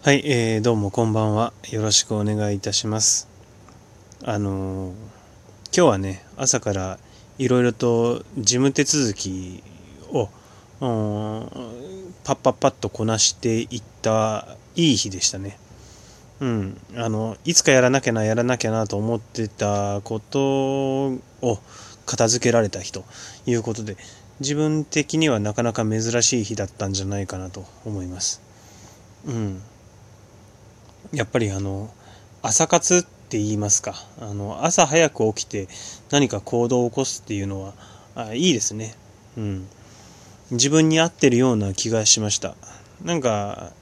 はい、えー、どうもこんばんは。よろしくお願いいたします。あのー今日はね、朝からいろいろと事務手続きを、パッパッパッとこなしていったいい日でしたね。うん。あの、いつかやらなきゃな、やらなきゃなと思ってたことを片付けられた日ということで、自分的にはなかなか珍しい日だったんじゃないかなと思います。うん。やっぱりあの朝活って言いますか。あの朝早く起きて何か行動を起こすっていうのはあいいですね。うん。自分に合ってるような気がしました。なんか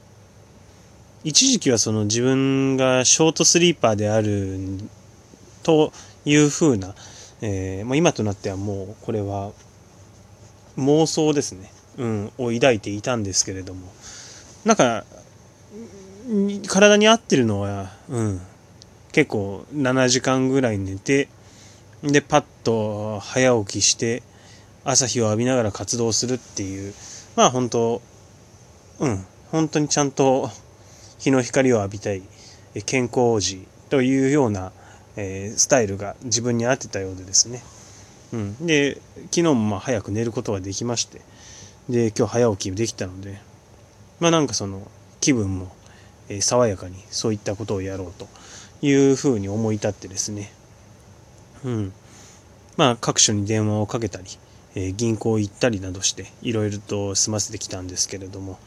一時期はその自分がショートスリーパーであるというふうな、えーまあ、今となってはもうこれは妄想ですね、うん、を抱いていたんですけれども。なんか体に合ってるのは、うん、結構7時間ぐらい寝てでパッと早起きして朝日を浴びながら活動するっていう。まあ本当うん。本当にちゃんと日の光を浴びたい健康児というような、えースタイルが自分に合ってたようでですね、うん、で昨日もまあ早く寝ることができましてで今日早起きできたのでまあなんかその気分もえ爽やかにそういったことをやろうというふうに思い立ってですね、うん、まあ各所に電話をかけたり、え銀行行ったりなどしていろいろと済ませてきたんですけれども。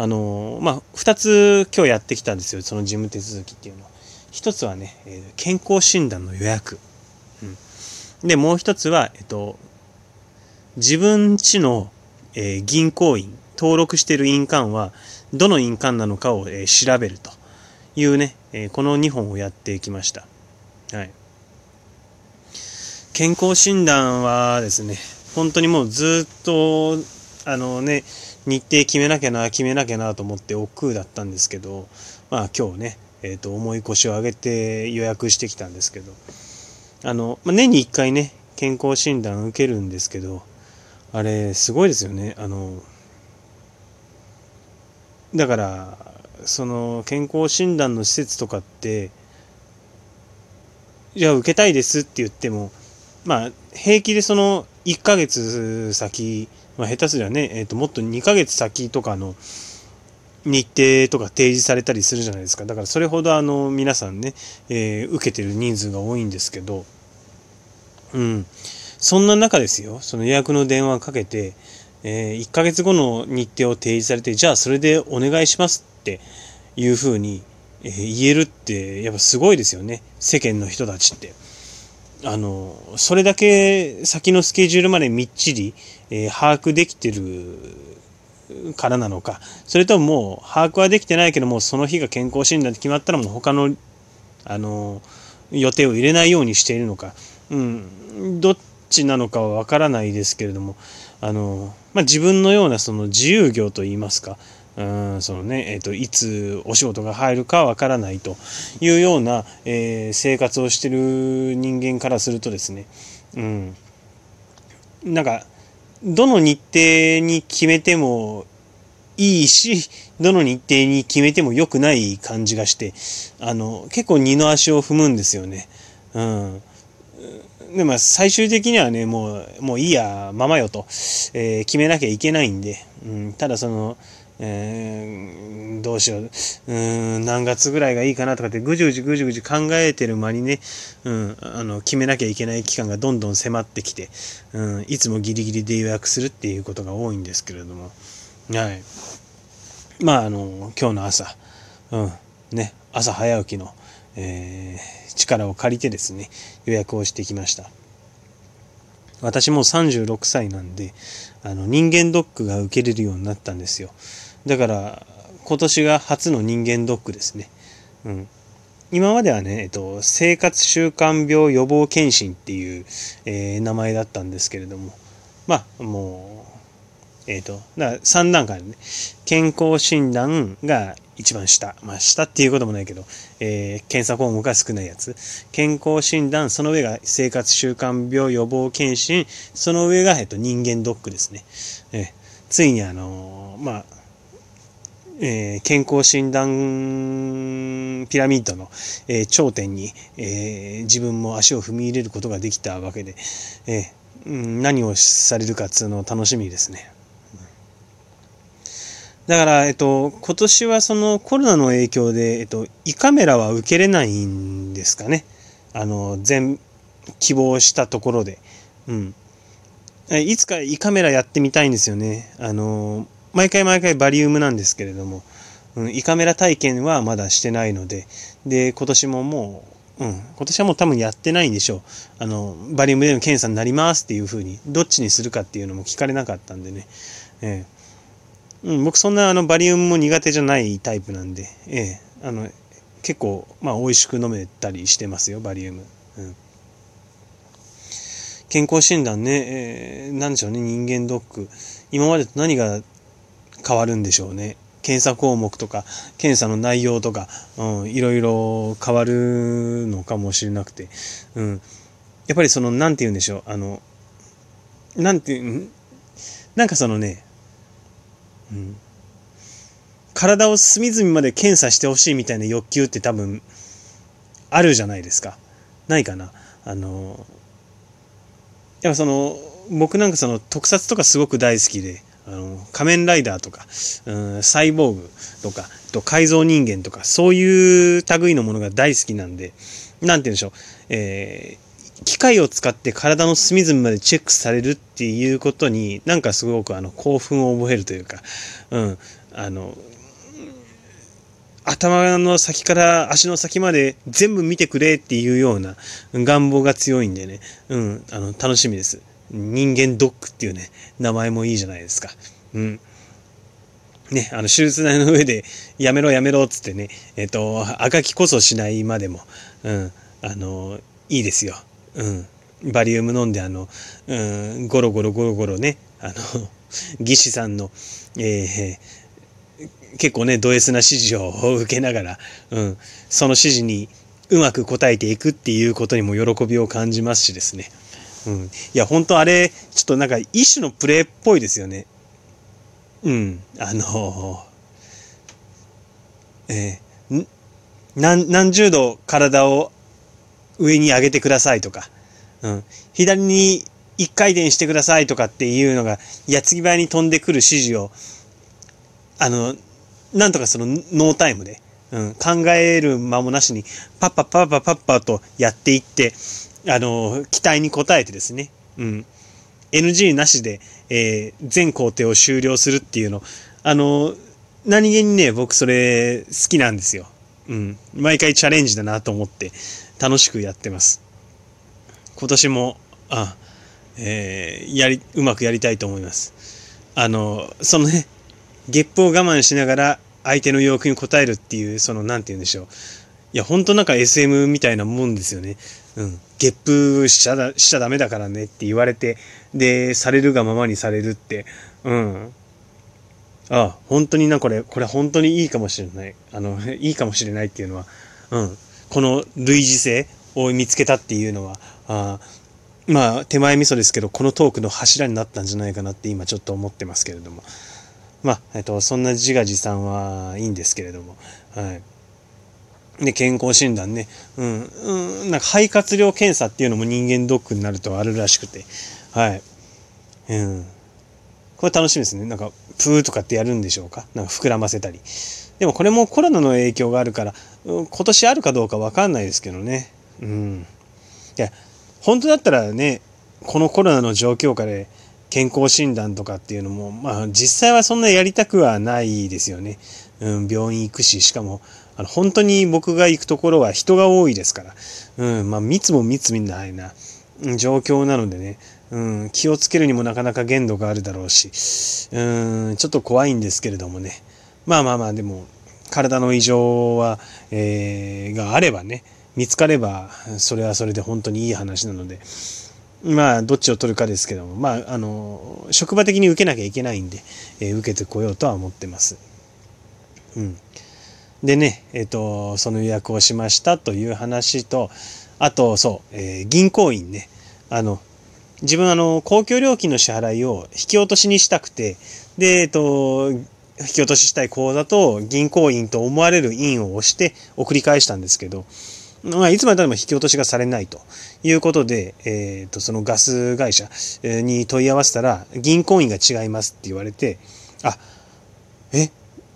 あのまあ2つ今日やってきたんですよその事務手続きっていうの。は一つはね、え健康診断の予約、うん、でもう一つはえっと自分家の、えー銀行員登録している印鑑はどの印鑑なのかを、え調べるというね、えこの2本をやってきました。はい。健康診断はですね、本当にもうずっと、あのね、日程決めなきゃな、決めなきゃなと思って億劫だったんですけど、まあ今日ね、えっ、と、重い腰を上げて予約してきたんですけど、あの、まあ、年に1回ね、健康診断受けるんですけど、あれ、すごいですよね。あの、だからその健康診断の施設とかってじゃあ受けたいですって言ってもまあ平気でその1ヶ月先、まあ、下手すりゃね、えー、ともっと2ヶ月先とかの日程とか提示されたりするじゃないですか。だからそれほどあの皆さんね、えー受けてる人数が多いんですけどうん。そんな中ですよ。その予約の電話かけてえ1ヶ月後の日程を提示されて、じゃあそれでお願いしますっていうふうに、えー言えるって、やっぱすごいですよね。世間の人たちって。あの、それだけ先のスケジュールまでみっちり、えー把握できてるからなのか、それとももう把握はできてないけども、その日が健康診断って決まったらもう他の、あの、予定を入れないようにしているのか、うん、どっちなのかはわからないですけれども、あの、まあ、自分のようなその自由業といいますか、うん、そのね、えっ、と、いつお仕事が入るかわからないというような、えー生活をしてる人間からするとですね、うん、なんか、どの日程に決めてもいいし、どの日程に決めても良くない感じがして、あの、結構二の足を踏むんですよね。うん。でまあ最終的にはねもうもういいやままよと、えー決めなきゃいけないんで、うん、ただその、えーどうしよう。うん何月ぐらいがいいかなとかってぐじゅぐじゅぐじゅぐじゅ考えてる間にね、うん、あの決めなきゃいけない期間がどんどん迫ってきて、うん、いつもギリギリで予約するっていうことが多いんですけれども。はい。まああの今日の朝、うんね、朝早起きの、えー力を借りてですね予約をしてきました。私も36歳なんであの人間ドックが受けれるようになったんですよ。だから今年が初の人間ドックですね、うん、今まではね、えっと、生活習慣病予防検診っていう、えー名前だったんですけれども。まあもうえっ、と、だから3段階でね、健康診断が一番下。まあ、下っていうこともないけど、えー検査項目が少ないやつ。健康診断、その上が生活習慣病予防検診、その上が、えっと、人間ドックですね。えーついにあのーまあ、えー、健康診断ピラミッドの、えー、頂点に、えー、自分も足を踏み入れることができたわけで、えー、何をされるかっつうのを楽しみですね。だから、えっと、今年はそのコロナの影響で、えっと、胃カメラは受けれないんですかね。あの、全、希望したところで。うん。いつか胃カメラやってみたいんですよね。あの、毎回毎回バリウムなんですけれども、うん、胃カメラ体験はまだしてないので、で、今年ももう、うん、今年はもう多分やってないんでしょう。あの、バリウムでの検査になりますっていうふうに、どっちにするかっていうのも聞かれなかったんでね。えー、うん、僕そんなあのバリウムも苦手じゃないタイプなんで、ええ、あの、結構、まあ美味しく飲めたりしてますよ、バリウム。うん健康診断ね、えー、なんでしょうね、人間ドック。今までと何が変わるんでしょうね。検査項目とか、検査の内容とか、うん、いろいろ変わるのかもしれなくて、うん。やっぱりその、なんて言うんでしょう、あの、なんていう、なんかそのね、体を隅々まで検査してほしいみたいな欲求って多分、あるじゃないですか。ないかな。あの、やっぱその、僕なんかその特撮とかすごく大好きで、あの仮面ライダーとか、うん、サイボーグとか、と改造人間とか、そういう類のものが大好きなんで、なんて言うんでしょう、えー、機械を使って体の隅々までチェックされるっていうことに、なんかすごくあの興奮を覚えるというか、うん、あの、頭の先から足の先まで全部見てくれっていうような願望が強いんでね、うん、あの、楽しみです。人間ドッグっていうね、名前もいいじゃないですか。うん。ね、あの、手術台の上で、やめろやめろっつってね、えっ、ー、と、赤きこそしないまでも、うん、あの、いいですよ。うん。バリウム飲んで、あの、うん、ゴロゴロゴロゴロね、あの、技師さんの、えー、結構ね、ド S な指示を受けながら、うん、その指示にうまく答えていくっていうことにも喜びを感じますしですね。うん。いや、本当あれ、ちょっとなんか一種のプレイっぽいですよね。うん。あのえー、何、何十度体を上に上げてくださいとか、うん。左に一回転してくださいとかっていうのが、矢継ぎ早に飛んでくる指示を、あの、なんとかそのノータイムで、うん、考える間もなしに、パッパッパッパッパッパとやっていって、あの、期待に応えてですね、うん。NG なしで、えー、全工程を終了するっていうの、あの、何気にね、僕それ好きなんですよ。うん。毎回チャレンジだなと思って楽しくやってます。今年も、あ、えー、やり、うまくやりたいと思います。あの、そのね、ゲップを我慢しながら相手の要求に応えるっていう、その、なんて言うんでしょう。いや、ほんとなんか SM みたいなもんですよね。うん。ゲップしちゃだ、しちゃダメだからねって言われて、で、されるがままにされるって、うん。ああ、本当にな、これ、これ本当にいいかもしれない。あの、いいかもしれないっていうのは、うん。この類似性を見つけたっていうのは、あまあ、手前味噌ですけど、このトークの柱になったんじゃないかなって今ちょっと思ってますけれども。まあ、えっと、そんな自画自賛はいいんですけれども、はい。で、健康診断ね。うん。うん。なんか肺活量検査っていうのも人間ドックになるとあるらしくて。はい。うん。これ楽しみですね。なんか、プーとかってやるんでしょうか？なんか膨らませたり。でもこれもコロナの影響があるから、今年あるかどうかわかんないですけどね。うん。いや、本当だったらね、このコロナの状況下で健康診断とかっていうのも、まあ実際はそんなやりたくはないですよね。うん、病院行くし、しかも、あの、本当に僕が行くところは人が多いですから、うん、まあ、密も密みたいな状況なのでね、うん、気をつけるにもなかなか限度があるだろうし、うん、ちょっと怖いんですけれどもね。まあまあまあ、でも、体の異常は、えー、があればね、見つかれば、それはそれで本当にいい話なので、まあ、どっちを取るかですけども、まあ、あの、職場的に受けなきゃいけないんで、えー、受けてこようとは思ってます。うん。でね、えっ、ー、と、その予約をしましたという話と、あと、そう、えー、銀行員ね、あの、自分あの、公共料金の支払いを引き落としにしたくて、で、えっ、と、引き落とししたい口座と銀行員と思われる印を押して送り返したんですけど、まあ、いつまでも引き落としがされないと。いうことで、えっ、ー、と、そのガス会社に問い合わせたら、銀行員が違いますって言われて、あ、え、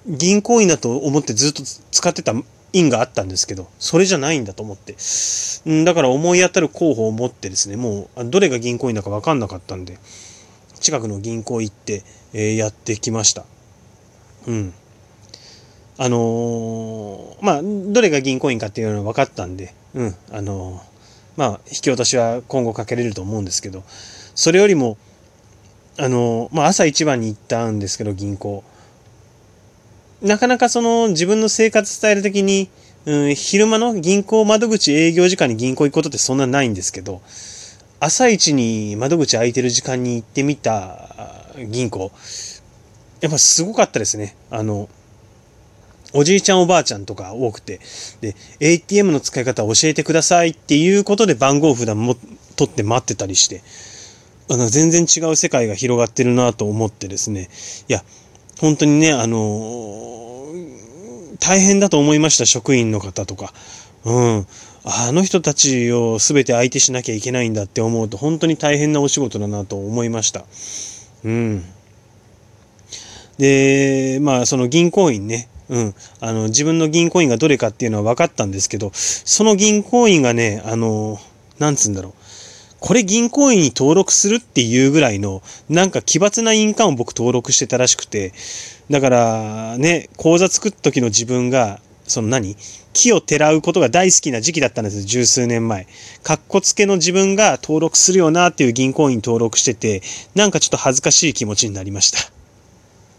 銀行員だと思ってずっと使ってた印があったんですけど、それじゃないんだと思って。んだから思い当たる候補を持ってですね、もうどれが銀行員だかわかんなかったんで、近くの銀行行って、えー、やってきました。うん。あのー、まあ、どれが銀行員かっていうのは分かったんで、うん、あのー、まあ、引き落としは今後かけれると思うんですけど、それよりも、あのまあ、朝一番に行ったんですけど、銀行。なかなかその自分の生活スタイル的に、うん、昼間の銀行窓口営業時間に銀行行くことってそんなないんですけど、朝一に窓口開いてる時間に行ってみた銀行、やっぱすごかったですね。あの、おじいちゃんおばあちゃんとか多くて、で、ATM の使い方教えてくださいっていうことで番号札も取って待ってたりして、あの、全然違う世界が広がってるなと思ってですね、いや、本当にね、あの大変だと思いました、職員の方とか。うん。あの人たちを全て相手しなきゃいけないんだって思うと、本当に大変なお仕事だなと思いました。うん。で、まあ、その銀行員ね、うん、あの、自分の銀行員がどれかっていうのは分かったんですけど、その銀行員がね、あの、なんつうんだろう。これ銀行員に登録するっていうぐらいの、なんか奇抜な印鑑を僕登録してたらしくて、だからね、口座作った時の自分が、その何？木をてらうことが大好きな時期だったんですよ、十数年前。かっこつけの自分が登録するよなっていう銀行員登録してて、なんかちょっと恥ずかしい気持ちになりました。